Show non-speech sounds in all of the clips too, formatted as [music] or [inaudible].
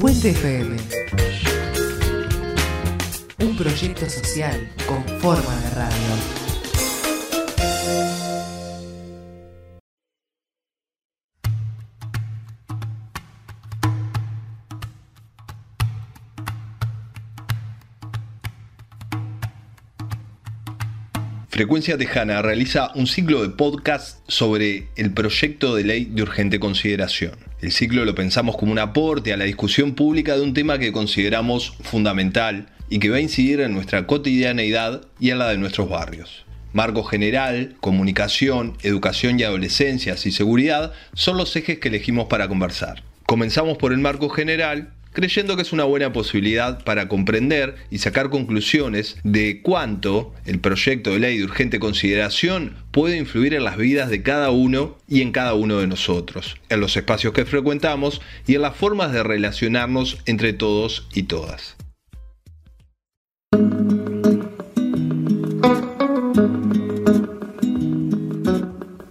Puente FM. Un proyecto social con forma de radio. Frecuencia Tejana realiza un ciclo de podcast sobre el proyecto de ley de urgente consideración. El ciclo lo pensamos como un aporte a la discusión pública de un tema que consideramos fundamental y que va a incidir en nuestra cotidianeidad y en la de nuestros barrios. Marco general, comunicación, educación y adolescencias y seguridad son los ejes que elegimos para conversar. Comenzamos por el marco general creyendo que es una buena posibilidad para comprender y sacar conclusiones de cuánto el proyecto de ley de urgente consideración puede influir en las vidas de cada uno y en cada uno de nosotros, en los espacios que frecuentamos y en las formas de relacionarnos entre todos y todas.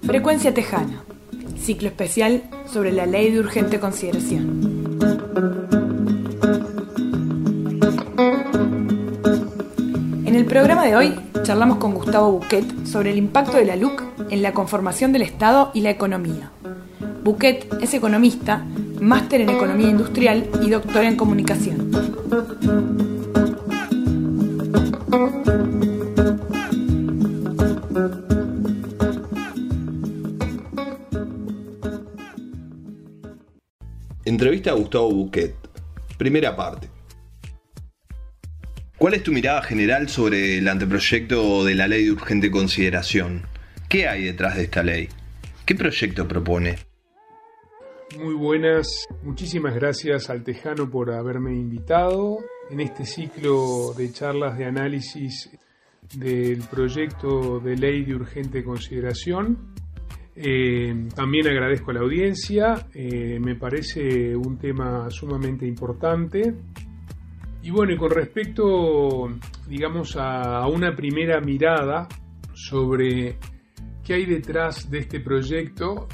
Frecuencia Tejana, ciclo especial sobre la ley de urgente consideración. Programa de hoy charlamos con Gustavo Buquet sobre el impacto de la LUC en la conformación del Estado y la economía. Buquet es economista, máster en economía industrial y doctor en comunicación. Entrevista a Gustavo Buquet. Primera parte. ¿Cuál es tu mirada general sobre el anteproyecto de la ley de urgente consideración? ¿Qué hay detrás de esta ley? ¿Qué proyecto propone? Muy buenas, muchísimas gracias al Tejano por haberme invitado en este ciclo de charlas de análisis del proyecto de ley de urgente consideración. Eh, también agradezco a la audiencia, eh, me parece un tema sumamente importante y bueno, y con respecto, digamos, a, una primera mirada sobre qué hay detrás de este proyecto,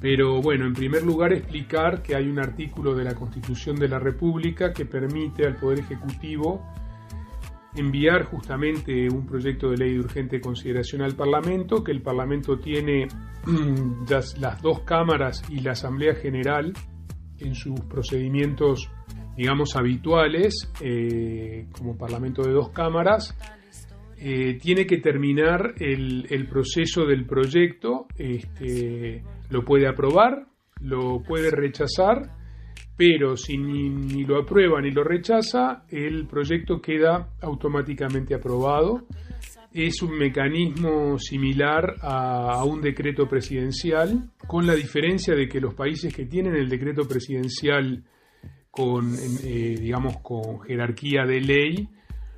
pero bueno, en primer lugar explicar que hay un artículo de la Constitución de la República que permite al Poder Ejecutivo enviar justamente un proyecto de ley de urgente consideración al Parlamento, que el Parlamento tiene [clears throat] las dos cámaras y la Asamblea General en sus procedimientos digamos, habituales, eh, como Parlamento de dos cámaras, eh, tiene que terminar el, proceso del proyecto, este, lo puede aprobar, lo puede rechazar, pero si ni, lo aprueba ni lo rechaza, el proyecto queda automáticamente aprobado. Es un mecanismo similar a, a un decreto presidencial, con la diferencia de que los países que tienen el decreto presidencial con, eh, digamos, con jerarquía de ley.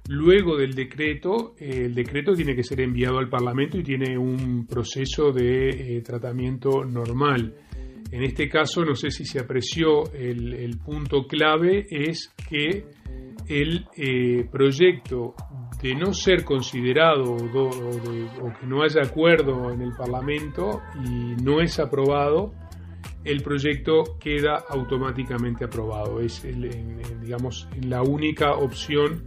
Luego del decreto, eh, el decreto tiene que ser enviado al Parlamento y tiene un proceso de eh, tratamiento normal. En este caso, no sé si se apreció, el, punto clave es que el proyecto de no ser considerado o, que no haya acuerdo en el Parlamento y no es aprobado, el proyecto queda automáticamente aprobado. Es, digamos, la única opción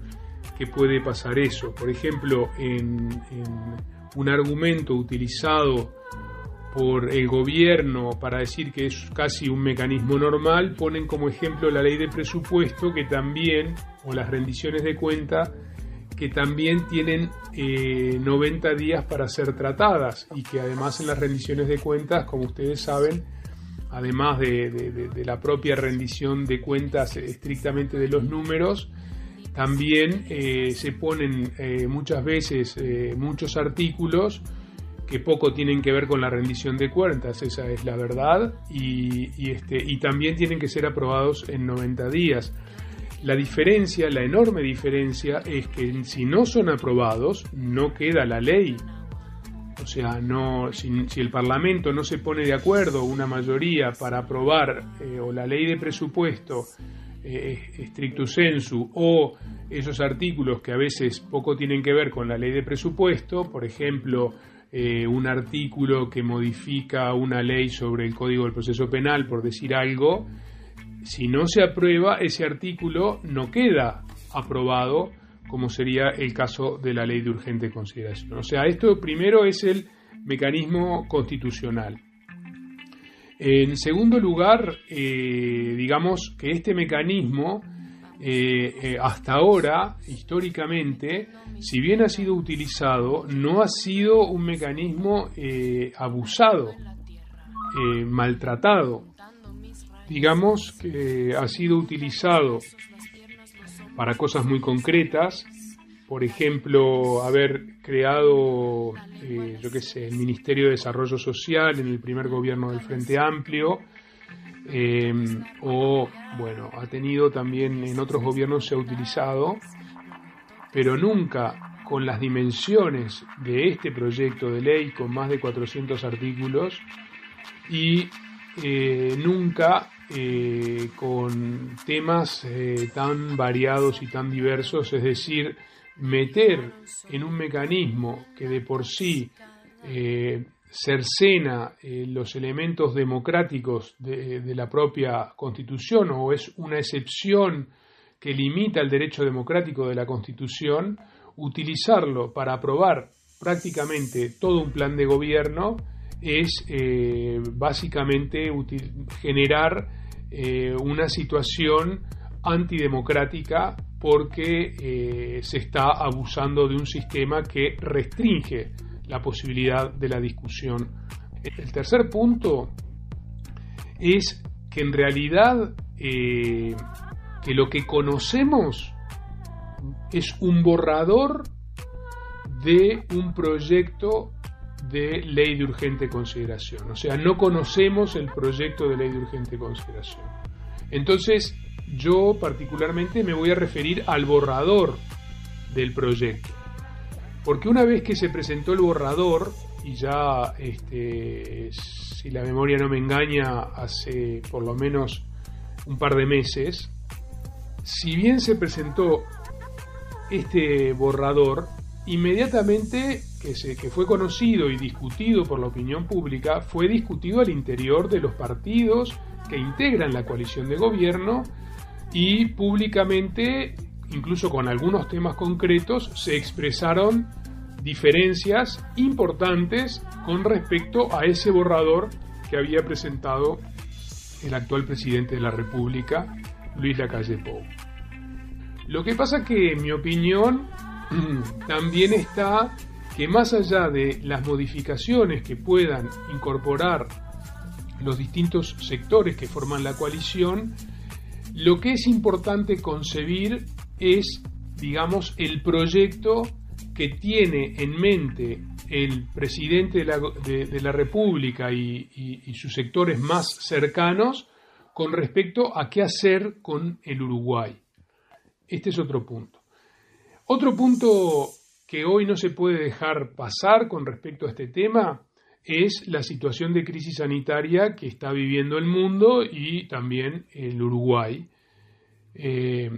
que puede pasar eso. Por ejemplo, en, un argumento utilizado por el gobierno para decir que es casi un mecanismo normal, ponen como ejemplo la ley de presupuesto que también, o las rendiciones de cuenta, que también tienen 90 eh, días para ser tratadas y que además en las rendiciones de cuentas, como ustedes saben, además de, la propia rendición de cuentas estrictamente de los números, también eh, se ponen eh, muchas veces eh, muchos artículos que poco tienen que ver con la rendición de cuentas, esa es la verdad, y, este, y también tienen que ser aprobados en 90 días. La diferencia, la enorme diferencia, es que si no son aprobados, no queda la ley. Sea, no, si, el Parlamento no se pone de acuerdo, una mayoría, para aprobar eh, o la ley de presupuesto eh, stricto sensu o esos artículos que a veces poco tienen que ver con la ley de presupuesto, por ejemplo, eh, un artículo que modifica una ley sobre el Código del Proceso Penal, por decir algo, si no se aprueba, ese artículo no queda aprobado, como sería el caso de la ley de urgente consideración. O sea, esto primero es el mecanismo constitucional. En segundo lugar, eh, digamos que este mecanismo, eh, eh, hasta ahora, históricamente, si bien ha sido utilizado, no ha sido un mecanismo abusado, maltratado. Digamos que ha sido utilizado para cosas muy concretas, por ejemplo, haber creado, eh, yo qué sé, el Ministerio de Desarrollo Social en el primer gobierno del Frente Amplio, eh, o, bueno, ha tenido también en otros gobiernos se ha utilizado, pero nunca con las dimensiones de este proyecto de ley con más de 400 artículos y eh, nunca con temas tan variados y tan diversos, es decir, meter en un mecanismo que de por sí eh, cercena eh, los elementos democráticos de, de, la propia Constitución o es una excepción que limita el derecho democrático de la Constitución, utilizarlo para aprobar prácticamente todo un plan de gobierno es eh, básicamente generar una situación antidemocrática porque eh, se está abusando de un sistema que restringe la posibilidad de la discusión. El tercer punto es que en realidad eh, que lo que conocemos es un borrador de un proyecto de ley de urgente consideración. O sea, no conocemos el proyecto de ley de urgente consideración. Entonces, yo particularmente me voy a referir al borrador del proyecto. Porque una vez que se presentó el borrador, y ya, este, si la memoria no me engaña, hace por lo menos un par de meses, si bien se presentó este borrador, inmediatamente que, se, que fue conocido y discutido por la opinión pública, fue discutido al interior de los partidos que integran la coalición de gobierno y públicamente, incluso con algunos temas concretos, se expresaron diferencias importantes con respecto a ese borrador que había presentado el actual presidente de la República, Luis Lacalle Pou. Lo que pasa que, en mi opinión, [clears throat] también está que más allá de las modificaciones que puedan incorporar los distintos sectores que forman la coalición, lo que es importante concebir es, digamos, el proyecto que tiene en mente el presidente de la, República y, sus sectores más cercanos con respecto a qué hacer con el Uruguay. Este es otro punto. Otro punto que hoy no se puede dejar pasar con respecto a este tema es la situación de crisis sanitaria que está viviendo el mundo y también el Uruguay. Eh,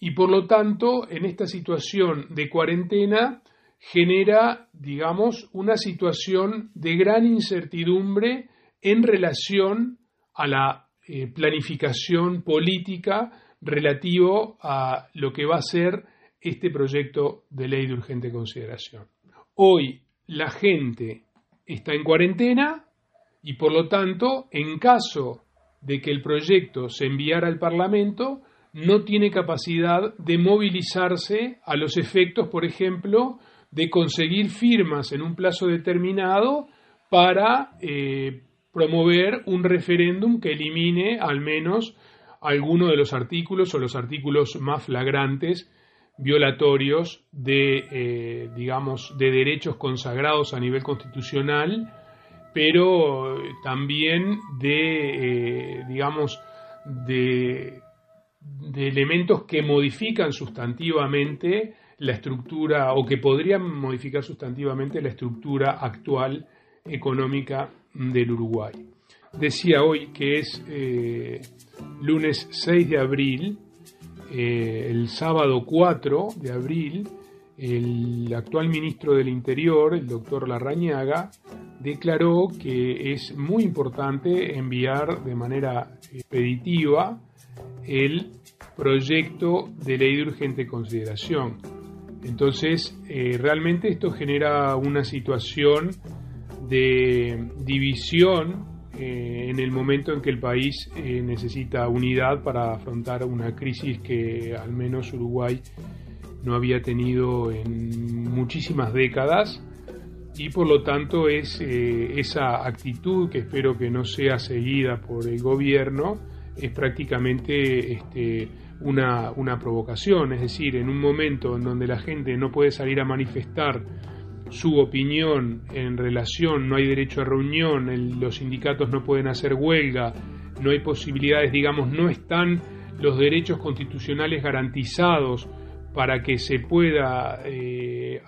y por lo tanto, en esta situación de cuarentena genera, digamos, una situación de gran incertidumbre en relación a la eh, planificación política relativo a lo que va a ser este proyecto de ley de urgente consideración. Hoy la gente está en cuarentena y por lo tanto, en caso de que el proyecto se enviara al Parlamento, no tiene capacidad de movilizarse a los efectos, por ejemplo, de conseguir firmas en un plazo determinado para eh, promover un referéndum que elimine al menos alguno de los artículos o los artículos más flagrantes violatorios de, eh, digamos, de derechos consagrados a nivel constitucional, pero también de, eh, digamos, de, elementos que modifican sustantivamente la estructura o que podrían modificar sustantivamente la estructura actual económica del Uruguay. Decía hoy que es eh, lunes 6 de abril eh, el sábado 4 de abril, el actual ministro del Interior, el doctor Larrañaga, declaró que es muy importante enviar de manera expeditiva el proyecto de ley de urgente consideración. Entonces, eh, realmente esto genera una situación de división eh, en el momento en que el país eh, necesita unidad para afrontar una crisis que al menos Uruguay no había tenido en muchísimas décadas y por lo tanto es esa actitud que espero que no sea seguida por el gobierno es prácticamente este, una, una provocación, es decir, en un momento en donde la gente no puede salir a manifestar su opinión en relación, no hay derecho a reunión, los sindicatos no pueden hacer huelga, no hay posibilidades, digamos, no están los derechos constitucionales garantizados para que se pueda eh,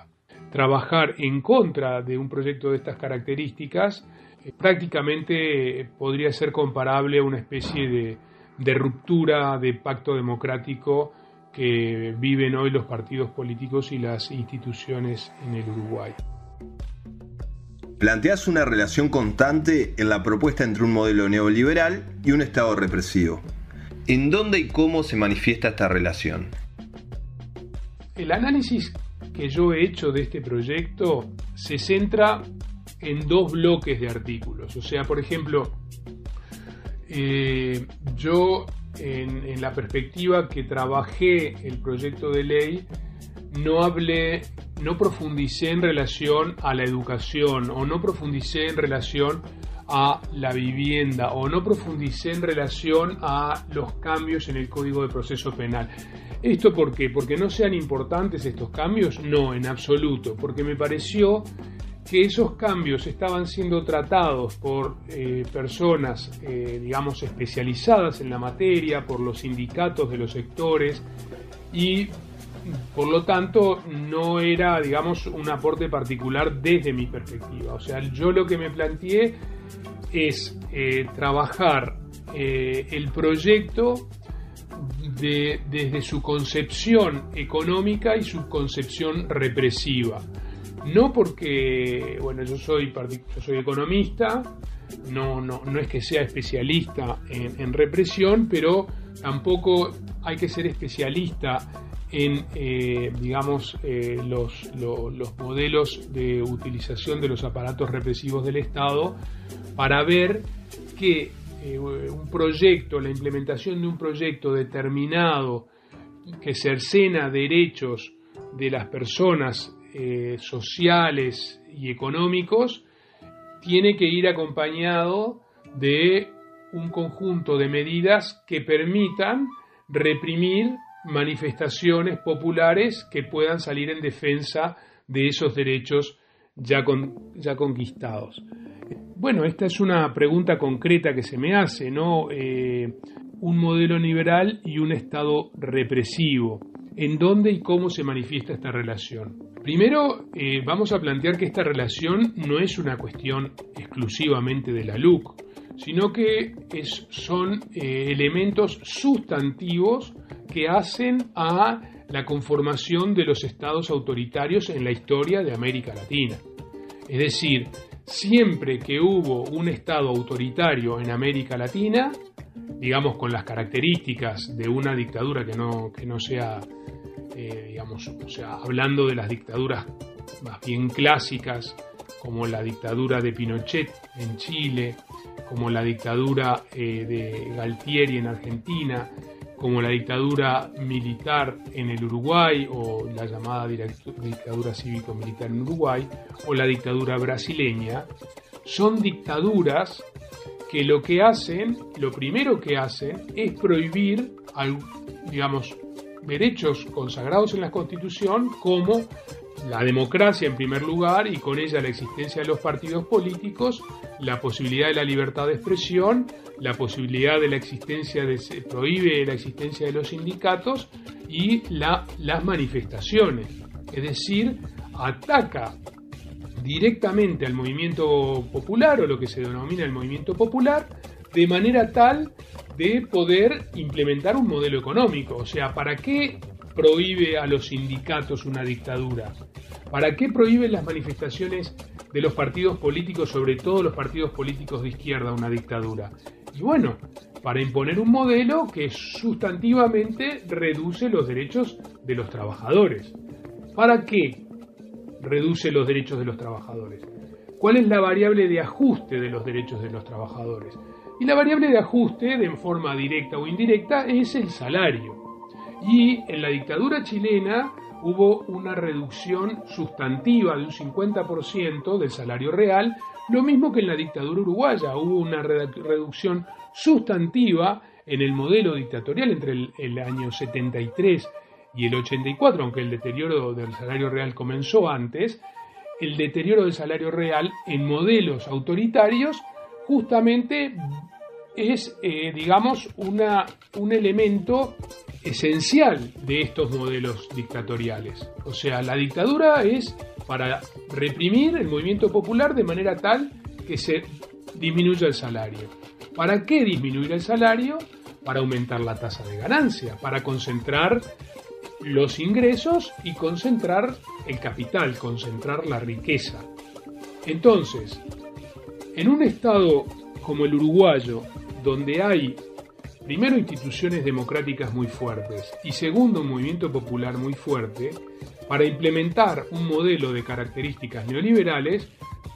trabajar en contra de un proyecto de estas características, eh, prácticamente podría ser comparable a una especie de ruptura de pacto democrático que viven hoy los partidos políticos y las instituciones en el Uruguay. Planteas una relación constante en la propuesta entre un modelo neoliberal y un Estado represivo. ¿En dónde y cómo se manifiesta esta relación? El análisis que yo he hecho de este proyecto se centra en dos bloques de artículos. O sea, por ejemplo, eh, yo, en, la perspectiva que trabajé el proyecto de ley, no hablé, no profundicé en relación a la educación o no profundicé en relación a la vivienda o no profundicé en relación a los cambios en el Código de Proceso Penal. ¿Esto por qué? ¿Porque no sean importantes estos cambios? No, en absoluto, porque me pareció que esos cambios estaban siendo tratados por eh, personas, eh, digamos, especializadas en la materia, por los sindicatos de los sectores y por lo tanto no era, digamos, un aporte particular desde mi perspectiva. O sea, yo lo que me planteé es eh, trabajar el proyecto desde su concepción económica y su concepción represiva. No porque, bueno, yo soy, yo soy economista, no, no, no es que sea especialista en, represión, pero tampoco hay que ser especialista en, eh, digamos, eh, los, los, modelos de utilización de los aparatos represivos del Estado para ver que eh, un proyecto, la implementación de un proyecto determinado que cercena derechos de las personas eh, sociales y económicos, tiene que ir acompañado de un conjunto de medidas que permitan reprimir manifestaciones populares que puedan salir en defensa de esos derechos ya, ya conquistados. Bueno, esta es una pregunta concreta que se me hace, ¿no? Eh, un modelo liberal y un Estado represivo. ¿En dónde y cómo se manifiesta esta relación? Primero, eh, vamos a plantear que esta relación no es una cuestión exclusivamente de la LUC, sino que son eh, elementos sustantivos que hacen a la conformación de los estados autoritarios en la historia de América Latina. Es decir, siempre que hubo un estado autoritario en América Latina, digamos con las características de una dictadura que no, que no sea eh, digamos, o sea, hablando de las dictaduras más bien clásicas, como la dictadura de Pinochet en Chile, como la dictadura eh, de Galtieri en Argentina, como la dictadura militar en el Uruguay o la llamada dictadura cívico-militar en Uruguay o la dictadura brasileña, son dictaduras que lo que hacen, lo primero que hacen es prohibir, digamos, derechos consagrados en la Constitución como la democracia en primer lugar y con ella la existencia de los partidos políticos, la posibilidad de la libertad de expresión, la posibilidad de la existencia de se prohíbe la existencia de los sindicatos y la, las manifestaciones, es decir, ataca directamente al movimiento popular o lo que se denomina el movimiento popular de manera tal de poder implementar un modelo económico. O sea, ¿para qué prohíbe a los sindicatos una dictadura? ¿Para qué prohíbe las manifestaciones de los partidos políticos, sobre todo los partidos políticos de izquierda, una dictadura? Y bueno, para imponer un modelo que sustantivamente reduce los derechos de los trabajadores. ¿Para qué reduce los derechos de los trabajadores? ¿Cuál es la variable de ajuste de los derechos de los trabajadores? Y la variable de ajuste, de forma directa o indirecta, es el salario. Y en la dictadura chilena hubo una reducción sustantiva de un 50% del salario real, lo mismo que en la dictadura uruguaya hubo una reducción sustantiva en el modelo dictatorial entre el, año 73 y el 84, aunque el deterioro del salario real comenzó antes, el deterioro del salario real en modelos autoritarios justamente es, eh, digamos, una, un elemento esencial de estos modelos dictatoriales. O sea, la dictadura es para reprimir el movimiento popular de manera tal que se disminuya el salario. ¿Para qué disminuir el salario? Para aumentar la tasa de ganancia, para concentrar los ingresos y concentrar el capital, concentrar la riqueza. Entonces, en un estado como el uruguayo, donde hay primero instituciones democráticas muy fuertes y segundo un movimiento popular muy fuerte, para implementar un modelo de características neoliberales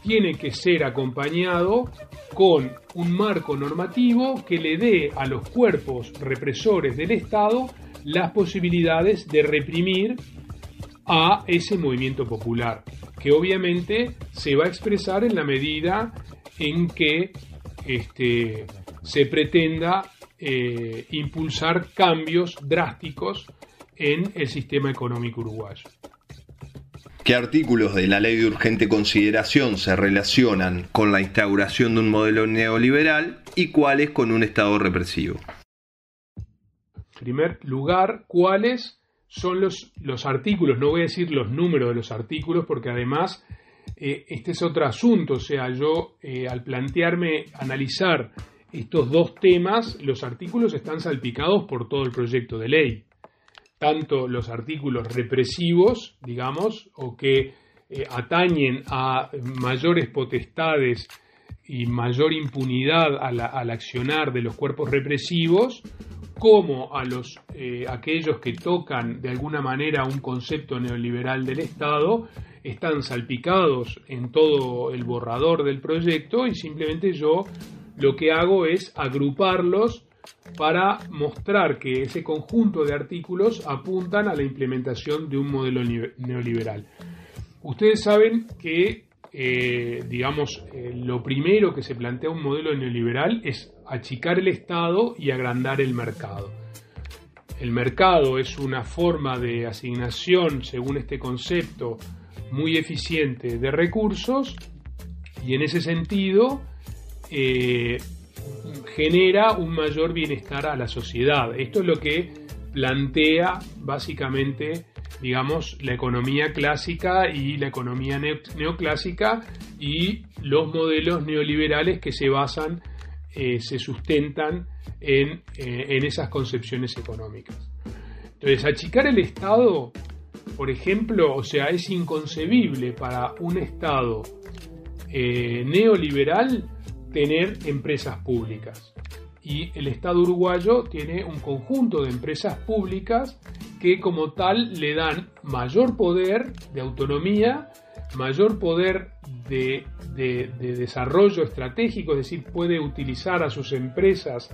tiene que ser acompañado con un marco normativo que le dé a los cuerpos represores del Estado las posibilidades de reprimir a ese movimiento popular, que obviamente se va a expresar en la medida en que este, se pretenda eh, impulsar cambios drásticos en el sistema económico uruguayo. ¿Qué artículos de la ley de urgente consideración se relacionan con la instauración de un modelo neoliberal y cuáles con un Estado represivo? Primer lugar, ¿cuáles son los, los artículos? No voy a decir los números de los artículos porque además eh, este es otro asunto. O sea, yo eh, al plantearme analizar estos dos temas, los artículos están salpicados por todo el proyecto de ley tanto los artículos represivos, digamos, o que eh, atañen a mayores potestades y mayor impunidad al accionar de los cuerpos represivos, como a los eh, aquellos que tocan de alguna manera un concepto neoliberal del Estado, están salpicados en todo el borrador del proyecto y simplemente yo lo que hago es agruparlos para mostrar que ese conjunto de artículos apuntan a la implementación de un modelo neoliberal. Ustedes saben que, eh, digamos, eh, lo primero que se plantea un modelo neoliberal es achicar el Estado y agrandar el mercado. El mercado es una forma de asignación, según este concepto, muy eficiente de recursos y en ese sentido eh, genera un mayor bienestar a la sociedad. Esto es lo que plantea básicamente, digamos, la economía clásica y la economía neoclásica y los modelos neoliberales que se basan, eh, se sustentan en, eh, en esas concepciones económicas. Entonces, achicar el Estado, por ejemplo, o sea, es inconcebible para un Estado eh, neoliberal tener empresas públicas. Y el Estado uruguayo tiene un conjunto de empresas públicas que como tal le dan mayor poder de autonomía, mayor poder de, desarrollo estratégico, es decir, puede utilizar a sus empresas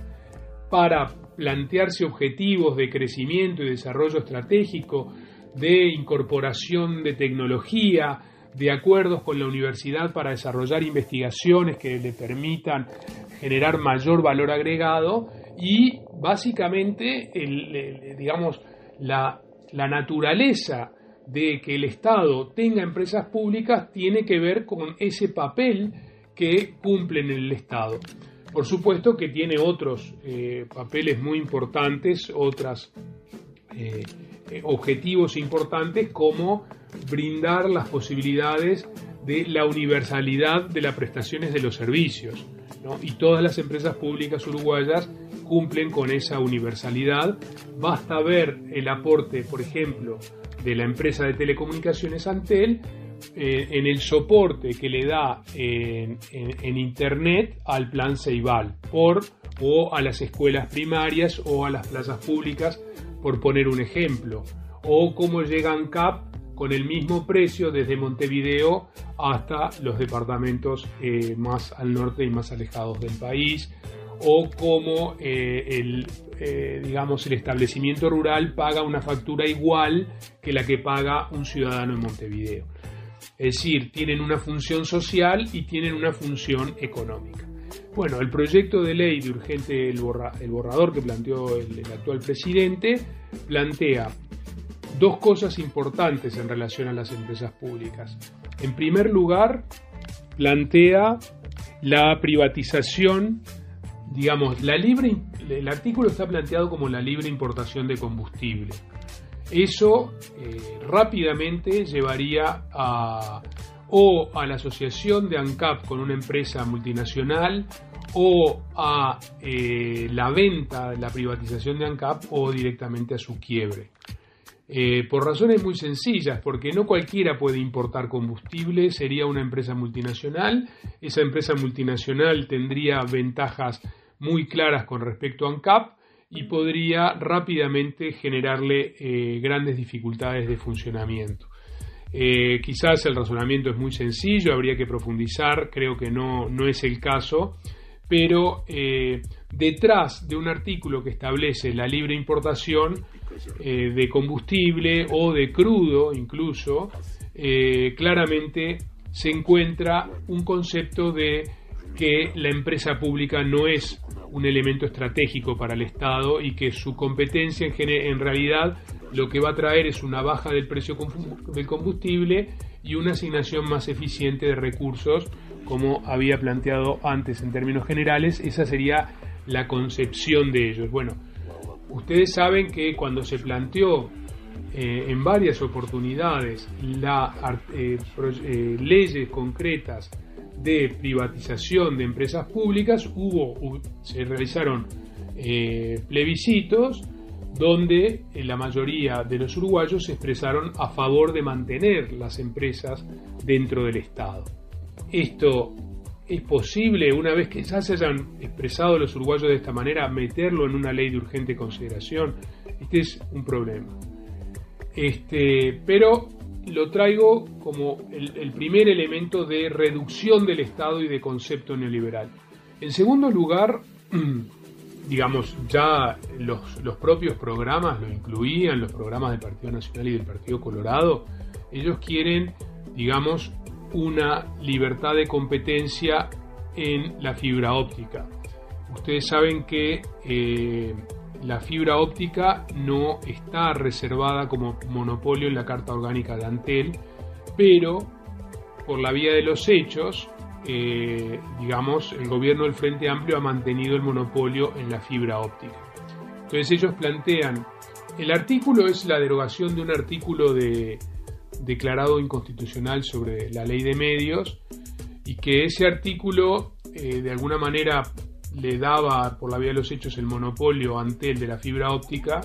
para plantearse objetivos de crecimiento y desarrollo estratégico, de incorporación de tecnología, de acuerdos con la universidad para desarrollar investigaciones que le permitan generar mayor valor agregado y básicamente digamos la, naturaleza de que el Estado tenga empresas públicas tiene que ver con ese papel que cumplen en el Estado. Por supuesto que tiene otros eh, papeles muy importantes, otros eh, eh, objetivos importantes como brindar las posibilidades de la universalidad de las prestaciones de los servicios. Y todas las empresas públicas uruguayas cumplen con esa universalidad. Basta ver el aporte, por ejemplo, de la empresa de telecomunicaciones Antel eh, en el soporte que le da en, Internet al plan Ceibal por, o a las escuelas primarias o a las plazas públicas, por poner un ejemplo. O cómo llega ANCAP con el mismo precio desde Montevideo hasta los departamentos eh, más al norte y más alejados del país o cómo eh, el, digamos, el establecimiento rural paga una factura igual que la que paga un ciudadano en Montevideo. Es decir, tienen una función social y tienen una función económica. Bueno, el proyecto de ley de urgente, el, borrador que planteó el, actual presidente, plantea dos cosas importantes en relación a las empresas públicas. En primer lugar, plantea la privatización, digamos, la libre, el artículo está planteado como la libre importación de combustible. Eso eh, rápidamente llevaría a, o a la asociación de ANCAP con una empresa multinacional o a eh, la venta, la privatización de ANCAP o directamente a su quiebre. Eh, por razones muy sencillas, porque no cualquiera puede importar combustible, sería una empresa multinacional, esa empresa multinacional tendría ventajas muy claras con respecto a ANCAP, y podría rápidamente generarle eh, grandes dificultades de funcionamiento. Eh, quizás el razonamiento es muy sencillo, habría que profundizar, creo que no, no es el caso, pero eh, detrás de un artículo que establece la libre importación de combustible o de crudo incluso, claramente se encuentra un concepto de que la empresa pública no es un elemento estratégico para el Estado y que su competencia en, en realidad lo que va a traer es una baja del precio del combustible y una asignación más eficiente de recursos, como había planteado antes en términos generales. Esa sería la concepción de ellos. Bueno, ustedes saben que cuando se planteó eh, en varias oportunidades la, eh, eh, leyes concretas de privatización de empresas públicas, hubo, se realizaron plebiscitos donde eh, la mayoría de los uruguayos se expresaron a favor de mantener las empresas dentro del Estado. Esto es posible, una vez que ya se hayan expresado los uruguayos de esta manera, meterlo en una ley de urgente consideración. Este es un problema. Este, pero lo traigo como el, primer elemento de reducción del Estado y de concepto neoliberal. En segundo lugar, [clears throat] digamos, ya los, los, propios programas lo incluían, los programas del Partido Nacional y del Partido Colorado, ellos quieren, digamos, una libertad de competencia en la fibra óptica. Ustedes saben que eh, la fibra óptica no está reservada como monopolio en la Carta Orgánica de Antel, pero por la vía de los hechos, eh, digamos, el gobierno del Frente Amplio ha mantenido el monopolio en la fibra óptica. Entonces ellos plantean, el artículo es la derogación de un artículo de, declarado inconstitucional sobre la ley de medios y que ese artículo eh, de alguna manera le daba por la vía de los hechos el monopolio ante el de la fibra óptica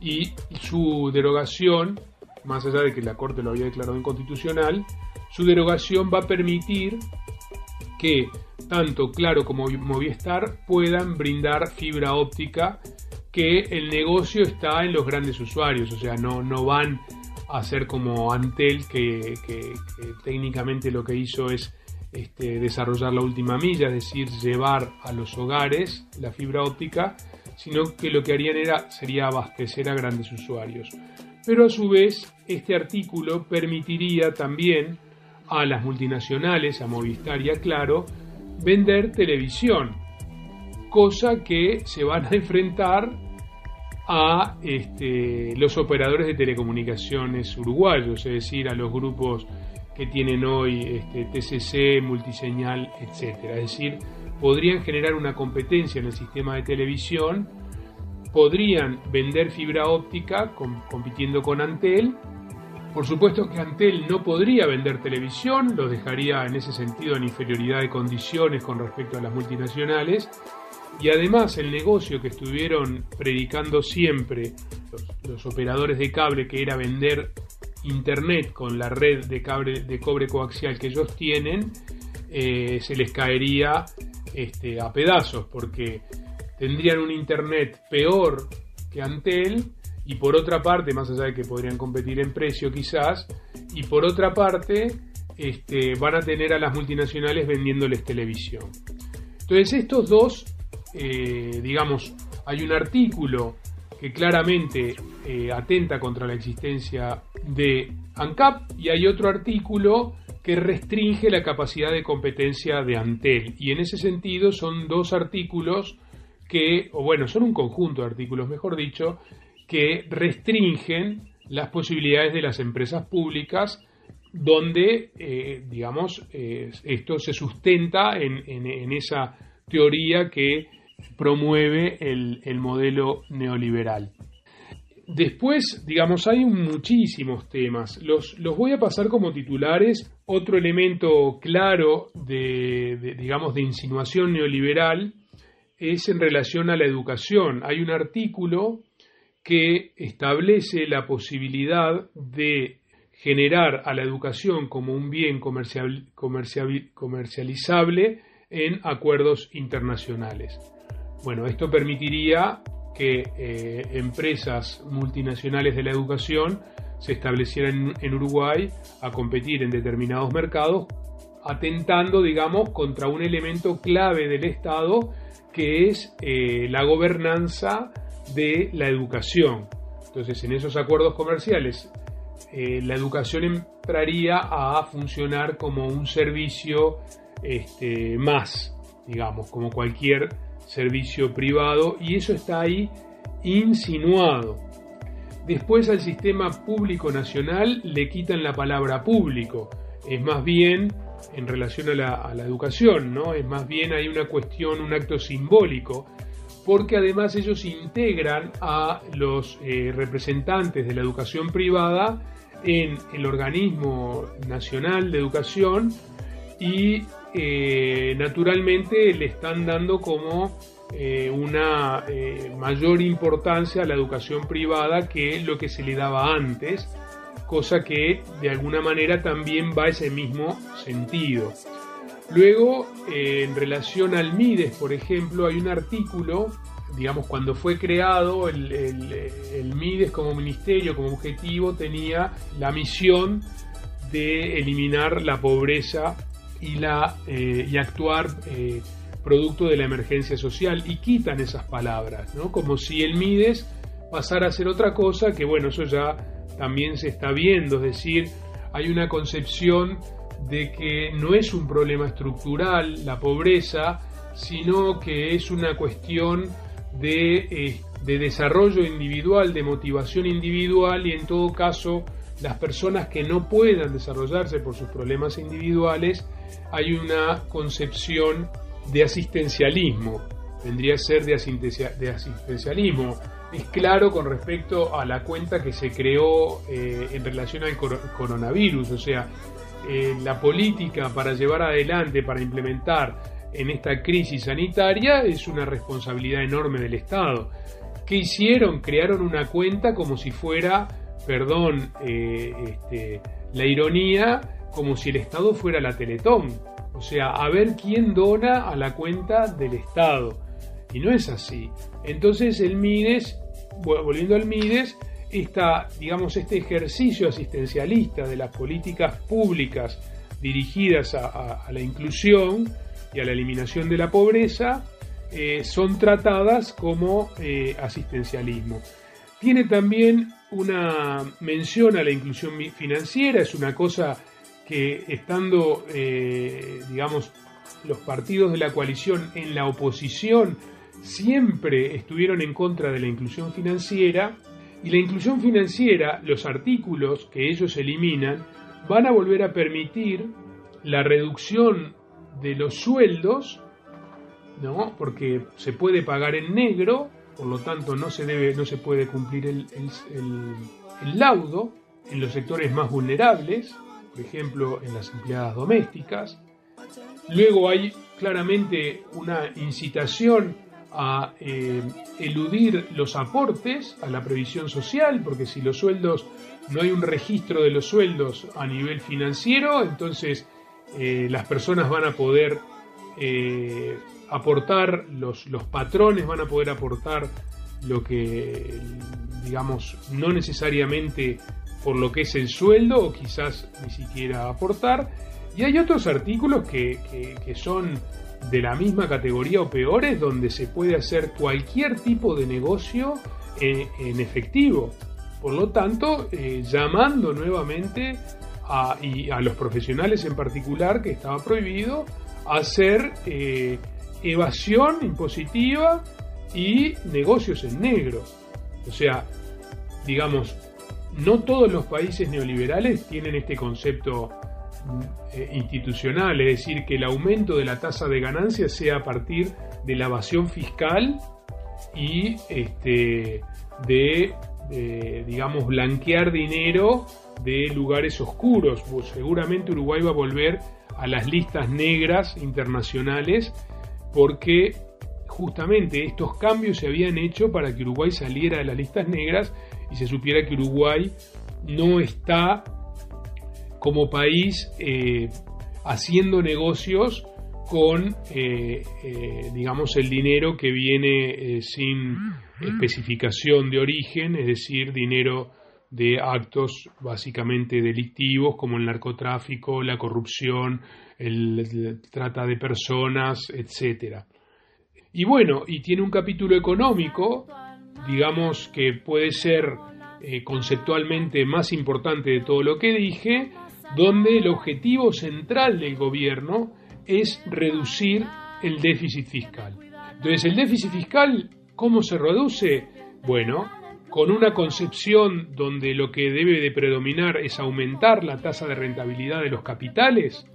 y su derogación, más allá de que la Corte lo había declarado inconstitucional, su derogación va a permitir que tanto Claro como Movistar puedan brindar fibra óptica que el negocio está en los grandes usuarios, o sea, no, no van a ser como Antel que técnicamente lo que hizo es este, desarrollar la última milla, es decir, llevar a los hogares la fibra óptica, sino que lo que harían era, sería abastecer a grandes usuarios. Pero a su vez, este artículo permitiría también a las multinacionales, a Movistar y a Claro, vender televisión, cosa que se van a enfrentar a este, los operadores de telecomunicaciones uruguayos, es decir, a los grupos que tienen hoy este, TCC, multiseñal, etc. Es decir, podrían generar una competencia en el sistema de televisión, podrían vender fibra óptica compitiendo con Antel. Por supuesto que Antel no podría vender televisión, lo dejaría en ese sentido en inferioridad de condiciones con respecto a las multinacionales. y además el negocio que estuvieron predicando siempre los, operadores de cable, que era vender internet con la red de, cable, de cobre coaxial que ellos tienen, eh, se les caería este, a pedazos, porque tendrían un internet peor que Antel y por otra parte, más allá de que podrían competir en precio quizás, y por otra parte, este, van a tener a las multinacionales vendiéndoles televisión. Entonces estos dos, eh, digamos, hay un artículo que claramente eh, atenta contra la existencia de ANCAP y hay otro artículo que restringe la capacidad de competencia de Antel. Y en ese sentido son dos artículos que, o bueno, son un conjunto de artículos, mejor dicho, que restringen las posibilidades de las empresas públicas donde, eh, digamos, esto se sustenta en, esa teoría que promueve el, modelo neoliberal. Después, digamos, hay muchísimos temas. Los, los, voy a pasar como titulares. Otro elemento claro de, digamos, de insinuación neoliberal es en relación a la educación. Hay un artículo que establece la posibilidad de generar a la educación como un bien comercial, comercializable en acuerdos internacionales. Bueno, esto permitiría que eh, empresas multinacionales de la educación se establecieran en, Uruguay a competir en determinados mercados, atentando, digamos, contra un elemento clave del Estado que es eh, la gobernanza de la educación. Entonces, en esos acuerdos comerciales, eh, la educación entraría a funcionar como un servicio este, más, digamos, como cualquier servicio privado, y eso está ahí insinuado. Después al sistema público nacional le quitan la palabra público, es más bien en relación a la, a la educación, ¿no? Es más bien hay una cuestión, un acto simbólico porque además ellos integran a los eh, representantes de la educación privada en el organismo nacional de educación y eh, naturalmente le están dando como eh, una mayor importancia a la educación privada que lo que se le daba antes, cosa que de alguna manera también va a ese mismo sentido. Luego, eh, en relación al MIDES, por ejemplo, hay un artículo, digamos, cuando fue creado el, MIDES como ministerio, como objetivo, tenía la misión de eliminar la pobreza y, la, eh, y actuar eh, producto de la emergencia social y quitan esas palabras, ¿no? Como si el MIDES pasara a ser otra cosa, que bueno, eso ya también se está viendo, es decir, hay una concepción de que no es un problema estructural la pobreza, sino que es una cuestión de, eh, de, desarrollo individual, de motivación individual y en todo caso las personas que no puedan desarrollarse por sus problemas individuales, hay una concepción de asistencialismo, vendría a ser de, asistencialismo. Es claro con respecto a la cuenta que se creó eh, en relación al coronavirus, o sea, eh, la política para llevar adelante, para implementar en esta crisis sanitaria es una responsabilidad enorme del Estado. ¿Qué hicieron? Crearon una cuenta como si fuera, perdón, eh, este, la ironía, como si el Estado fuera la Teletón. O sea, a ver quién dona a la cuenta del Estado. Y no es así. Entonces el MIDES, volviendo al MIDES, esta, digamos, este ejercicio asistencialista de las políticas públicas dirigidas a, la inclusión y a la eliminación de la pobreza eh, son tratadas como eh, asistencialismo. Tiene también una mención a la inclusión financiera, es una cosa que estando, eh, digamos, los partidos de la coalición en la oposición siempre estuvieron en contra de la inclusión financiera, y la inclusión financiera, los artículos que ellos eliminan, van a volver a permitir la reducción de los sueldos, ¿no? porque se puede pagar en negro, por lo tanto no se, debe, no se puede cumplir el, el laudo en los sectores más vulnerables, por ejemplo en las empleadas domésticas. Luego hay claramente una incitación a eh, eludir los aportes a la previsión social, porque si los sueldos, no hay un registro de los sueldos a nivel financiero, entonces eh, las personas van a poder eh, aportar, los, los patrones van a poder aportar lo que, digamos, no necesariamente por lo que es el sueldo o quizás ni siquiera aportar. Y hay otros artículos que, que, son de la misma categoría o peores donde se puede hacer cualquier tipo de negocio en, efectivo. Por lo tanto, eh, llamando nuevamente a, los profesionales en particular que estaba prohibido hacer eh, evasión impositiva y negocios en negro. O sea, digamos, no todos los países neoliberales tienen este concepto eh, institucional, es decir, que el aumento de la tasa de ganancias sea a partir de la evasión fiscal y este, de, digamos, blanquear dinero de lugares oscuros. Pues seguramente Uruguay va a volver a las listas negras internacionales porque justamente estos cambios se habían hecho para que Uruguay saliera de las listas negras y se supiera que Uruguay no está como país eh, haciendo negocios con, eh, eh, digamos, el dinero que viene sin especificación de origen, es decir, dinero de actos básicamente delictivos como el narcotráfico, la corrupción, el, trata de personas, etcétera. Y bueno, y tiene un capítulo económico, digamos que puede ser conceptualmente más importante de todo lo que dije, donde el objetivo central del gobierno es reducir el déficit fiscal. Entonces, el déficit fiscal, ¿cómo se reduce? Bueno, con una concepción donde lo que debe de predominar es aumentar la tasa de rentabilidad de los capitales,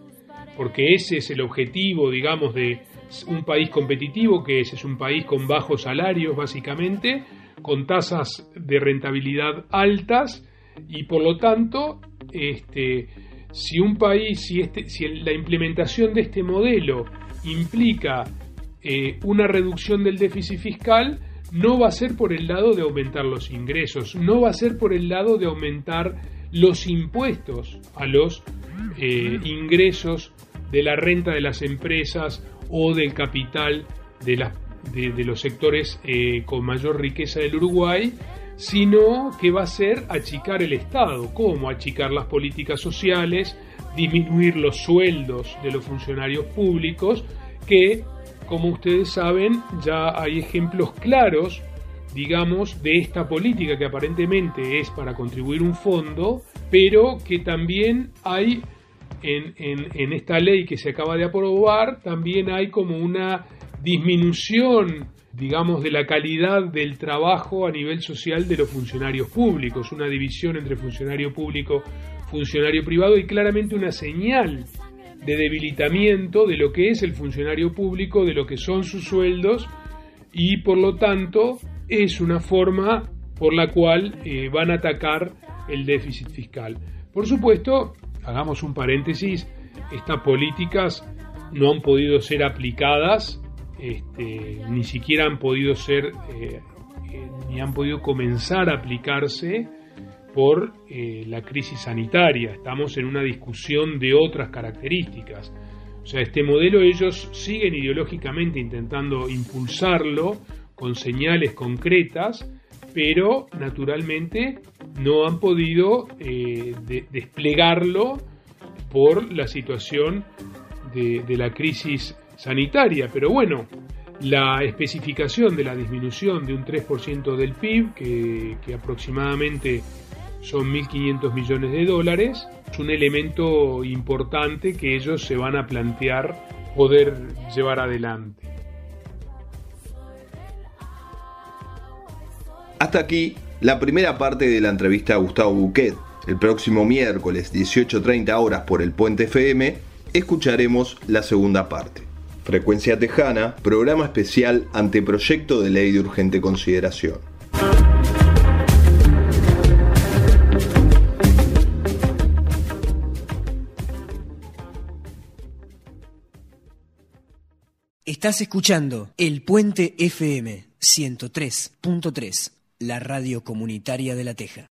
porque ese es el objetivo, digamos, de un país competitivo, que es, es un país con bajos salarios, básicamente, con tasas de rentabilidad altas, y por lo tanto, este, si un país, si, este, si la implementación de este modelo implica eh, una reducción del déficit fiscal, no va a ser por el lado de aumentar los ingresos, no va a ser por el lado de aumentar los impuestos a los eh, ingresos de la renta de las empresas o del capital de, de, los sectores eh, con mayor riqueza del Uruguay, sino que va a ser achicar el Estado. ¿Cómo? Achicar las políticas sociales, disminuir los sueldos de los funcionarios públicos, que, como ustedes saben, ya hay ejemplos claros, digamos, de esta política que aparentemente es para contribuir un fondo, pero que también hay en, esta ley que se acaba de aprobar también hay como una disminución digamos, de la calidad del trabajo a nivel social de los funcionarios públicos, una división entre funcionario público, funcionario privado y claramente una señal de debilitamiento de lo que es el funcionario público, de lo que son sus sueldos y por lo tanto es una forma por la cual eh, van a atacar el déficit fiscal. Por supuesto, hagamos un paréntesis, estas políticas no han podido ser aplicadas, este, ni siquiera han podido ser, eh, eh, ni han podido comenzar a aplicarse por eh, la crisis sanitaria. Estamos en una discusión de otras características. O sea, este modelo ellos siguen ideológicamente intentando impulsarlo con señales concretas, pero naturalmente no han podido desplegarlo por la situación de, la crisis sanitaria. Pero bueno, la especificación de la disminución de un 3% del PIB, que, que aproximadamente son 1.500 millones de dólares, es un elemento importante que ellos se van a plantear poder llevar adelante. Hasta aquí la primera parte de la entrevista a Gustavo Buquet. El próximo miércoles 18.30 horas por el Puente FM escucharemos la segunda parte. Frecuencia Tejana, programa especial ante proyecto de ley de urgente consideración. Estás escuchando El Puente FM 103.3, la radio comunitaria de La Teja.